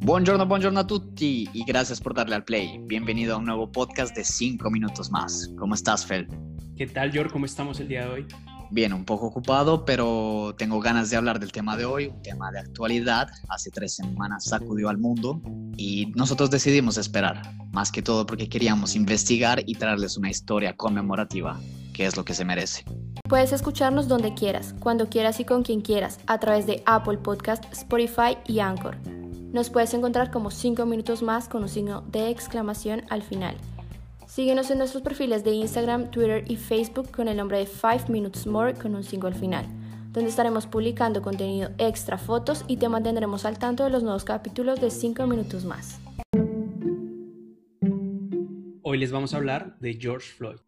Buongiorno, buongiorno a tutti y gracias por darle al play. Bienvenido a un nuevo podcast de 5 minutos más. ¿Cómo estás, Fel? ¿Qué tal, George? ¿Cómo estamos el día de hoy? Bien, un poco ocupado, pero tengo ganas de hablar del tema de hoy, un tema de actualidad. Hace tres semanas sacudió al mundo y nosotros decidimos esperar, más que todo porque queríamos investigar y traerles una historia conmemorativa, que es lo que se merece. Puedes escucharnos donde quieras, cuando quieras y con quien quieras, a través de Apple Podcast, Spotify y Anchor. Nos puedes encontrar como 5 minutos más con un signo de exclamación al final. Síguenos en nuestros perfiles de Instagram, Twitter y Facebook con el nombre de 5 Minutes More con un signo al final, donde estaremos publicando contenido extra, fotos y te mantendremos al tanto de los nuevos capítulos de 5 minutos más. Hoy les vamos a hablar de George Floyd.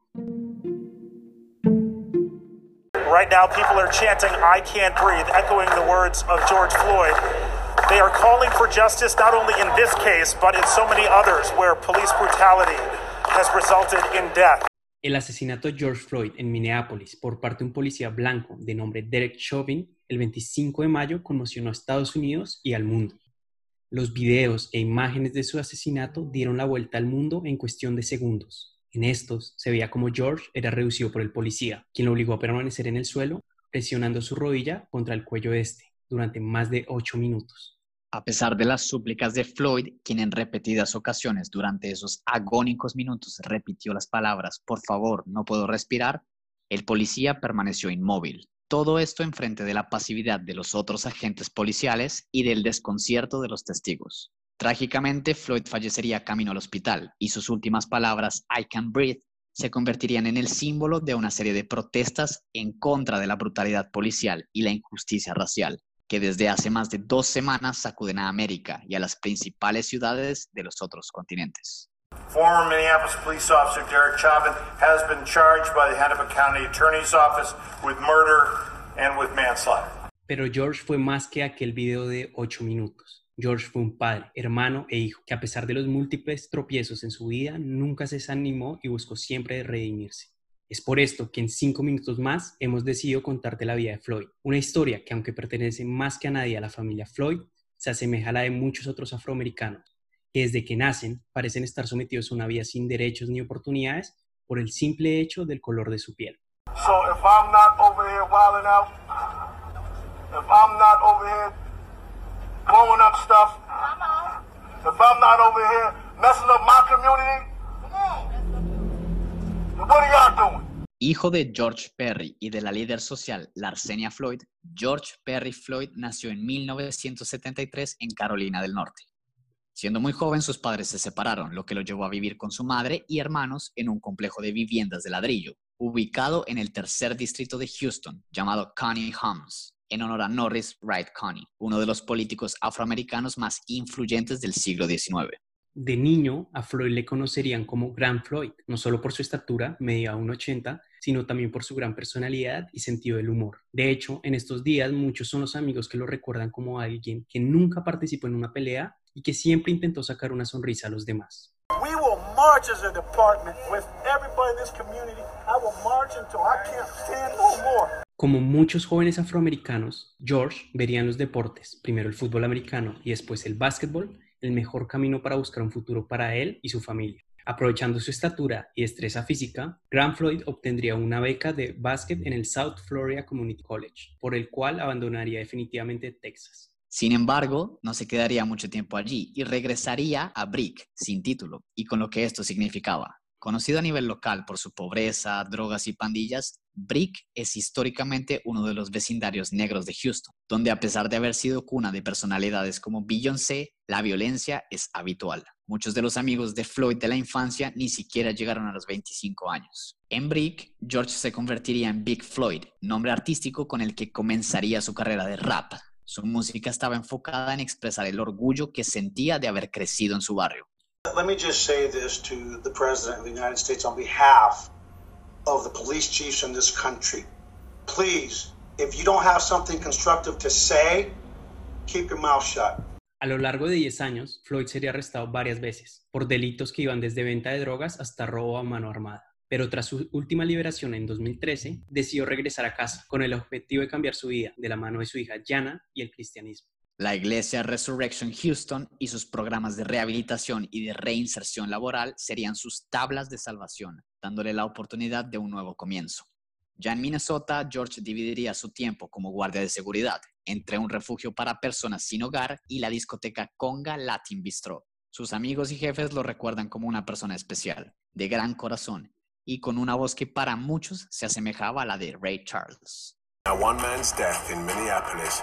Right now, people are chanting, I can't breathe, echoing the words of George Floyd. They are calling for justice not only in this case, but in so many others where police brutality has resulted in death. El asesinato de George Floyd en Minneapolis por parte de un policía blanco de nombre Derek Chauvin el 25 de mayo conmocionó a Estados Unidos y al mundo. Los videos e imágenes de su asesinato dieron la vuelta al mundo en cuestión de segundos. En estos se veía como George era reducido por el policía, quien lo obligó a permanecer en el suelo, presionando su rodilla contra el cuello de este durante más de ocho minutos. A pesar de las súplicas de Floyd, quien en repetidas ocasiones durante esos agónicos minutos repitió las palabras, por favor, no puedo respirar, el policía permaneció inmóvil. Todo esto enfrente de la pasividad de los otros agentes policiales y del desconcierto de los testigos. Trágicamente, Floyd fallecería camino al hospital y sus últimas palabras, I can breathe, se convertirían en el símbolo de una serie de protestas en contra de la brutalidad policial y la injusticia racial, que desde hace más de dos semanas sacuden a América y a las principales ciudades de los otros continentes. Former Minneapolis police officer Derek Chauvin has been charged by the Hennepin County Attorney's Office with murder and with manslaughter. Pero George fue más que aquel video de ocho minutos. George fue un padre, hermano e hijo que a pesar de los múltiples tropiezos en su vida, nunca se desanimó y buscó siempre redimirse. Es por esto que en cinco minutos más hemos decidido contarte la vida de Floyd, una historia que aunque pertenece más que a nadie a la familia Floyd, se asemeja a la de muchos otros afroamericanos, que desde que nacen parecen estar sometidos a una vida sin derechos ni oportunidades por el simple hecho del color de su piel. So if I'm not over here Hijo de George Perry y de la líder social Larsenia Floyd, George Perry Floyd nació en 1973 en Carolina del Norte. Siendo muy joven, sus padres se separaron, lo que lo llevó a vivir con su madre y hermanos en un complejo de viviendas de ladrillo, ubicado en el tercer distrito de Houston, llamado Connie Homes, en honor a Norris Wright Connie, uno de los políticos afroamericanos más influyentes del siglo XIX. De niño, a Floyd le conocerían como Gran Floyd, no solo por su estatura, media 1,80, sino también por su gran personalidad y sentido del humor. De hecho, en estos días muchos son los amigos que lo recuerdan como alguien que nunca participó en una pelea y que siempre intentó sacar una sonrisa a los demás. We will march as a department with everybody in this community. I will march until I can't stand no more. Como muchos jóvenes afroamericanos, George vería en los deportes, primero el fútbol americano y después el básquetbol, el mejor camino para buscar un futuro para él y su familia. Aprovechando su estatura y destreza física, Grant Floyd obtendría una beca de básquet en el South Florida Community College, por el cual abandonaría definitivamente Texas. Sin embargo, no se quedaría mucho tiempo allí y regresaría a Brick sin título y con lo que esto significaba. Conocido a nivel local por su pobreza, drogas y pandillas, Brick es históricamente uno de los vecindarios negros de Houston, donde a pesar de haber sido cuna de personalidades como Beyoncé, la violencia es habitual. Muchos de los amigos de Floyd de la infancia ni siquiera llegaron a los 25 años. En Brick, George se convertiría en Big Floyd, nombre artístico con el que comenzaría su carrera de rap. Su música estaba enfocada en expresar el orgullo que sentía de haber crecido en su barrio. Let me just say this to the President of the United States on behalf of the police chiefs in this country. Please, if you don't have something constructive to say, keep your mouth shut. A lo largo de 10 años, Floyd sería arrestado varias veces por delitos que iban desde venta de drogas hasta robo a mano armada. pero tras su última liberación en 2013, decidió regresar a casa con el objetivo de cambiar su vida de la mano de su hija Jana y el cristianismo. La iglesia Resurrection Houston y sus programas de rehabilitación y de reinserción laboral serían sus tablas de salvación, dándole la oportunidad de un nuevo comienzo. Ya en Minnesota, George dividiría su tiempo como guardia de seguridad entre un refugio para personas sin hogar y la discoteca Conga Latin Bistro. Sus amigos y jefes lo recuerdan como una persona especial, de gran corazón y con una voz que para muchos se asemejaba a la de Ray Charles. one man's death in Minneapolis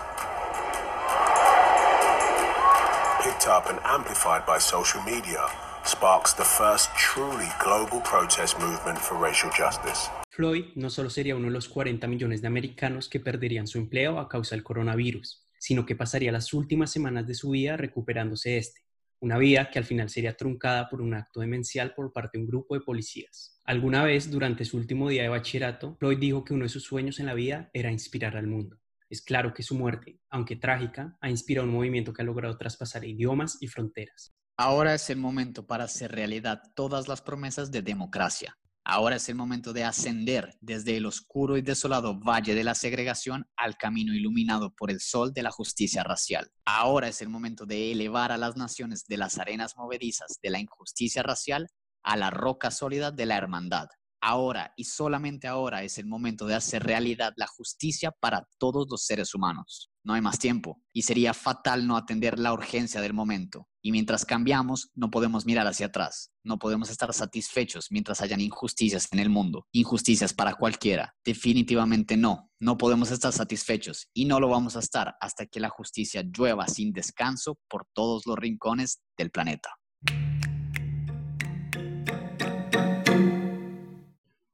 picked up and amplified by social media, sparks the first truly global protest movement for racial justice. Floyd no solo sería uno de los 40 millones de americanos que perderían su empleo a causa del coronavirus, sino que pasaría las últimas semanas de su vida recuperándose de este, una vida que al final sería truncada por un acto demencial por parte de un grupo de policías. Alguna vez, durante su último día de bachillerato, Floyd dijo que uno de sus sueños en la vida era inspirar al mundo. Es claro que su muerte, aunque trágica, ha inspirado un movimiento que ha logrado traspasar idiomas y fronteras. Ahora es el momento para hacer realidad todas las promesas de democracia. Ahora es el momento de ascender desde el oscuro y desolado valle de la segregación al camino iluminado por el sol de la justicia racial. Ahora es el momento de elevar a las naciones de las arenas movedizas de la injusticia racial a la roca sólida de la hermandad. Ahora y solamente ahora es el momento de hacer realidad la justicia para todos los seres humanos. No hay más tiempo y sería fatal no atender la urgencia del momento. Y mientras cambiamos, no podemos mirar hacia atrás. No podemos estar satisfechos mientras hayan injusticias en el mundo. Injusticias para cualquiera. Definitivamente no. No podemos estar satisfechos y no lo vamos a estar hasta que la justicia llueva sin descanso por todos los rincones del planeta.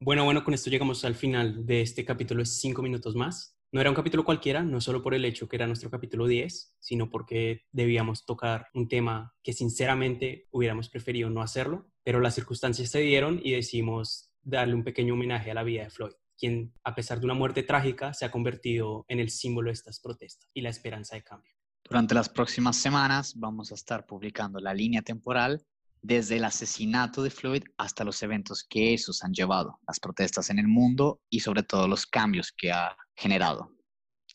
Bueno, bueno, con esto llegamos al final de este capítulo de 5 minutos más. No era un capítulo cualquiera, no solo por el hecho que era nuestro capítulo 10, sino porque debíamos tocar un tema que sinceramente hubiéramos preferido no hacerlo, pero las circunstancias se dieron y decidimos darle un pequeño homenaje a la vida de Floyd, quien a pesar de una muerte trágica se ha convertido en el símbolo de estas protestas y la esperanza de cambio. Durante las próximas semanas vamos a estar publicando la línea temporal desde el asesinato de Floyd hasta los eventos que esos han llevado, las protestas en el mundo y sobre todo los cambios que ha generado.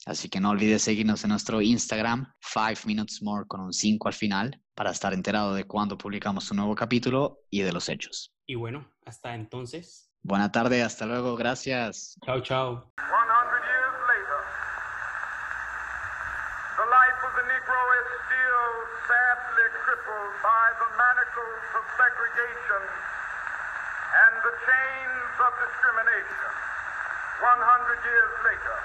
Así que no olvides seguirnos en nuestro Instagram, 5 Minutes More con un 5 al final, para estar enterado de cuando publicamos un nuevo capítulo y de los hechos. Y bueno, hasta entonces. Buena tarde, hasta luego, gracias. Chao, chao. By the manacles of segregation and the chains of discrimination. 100 years later,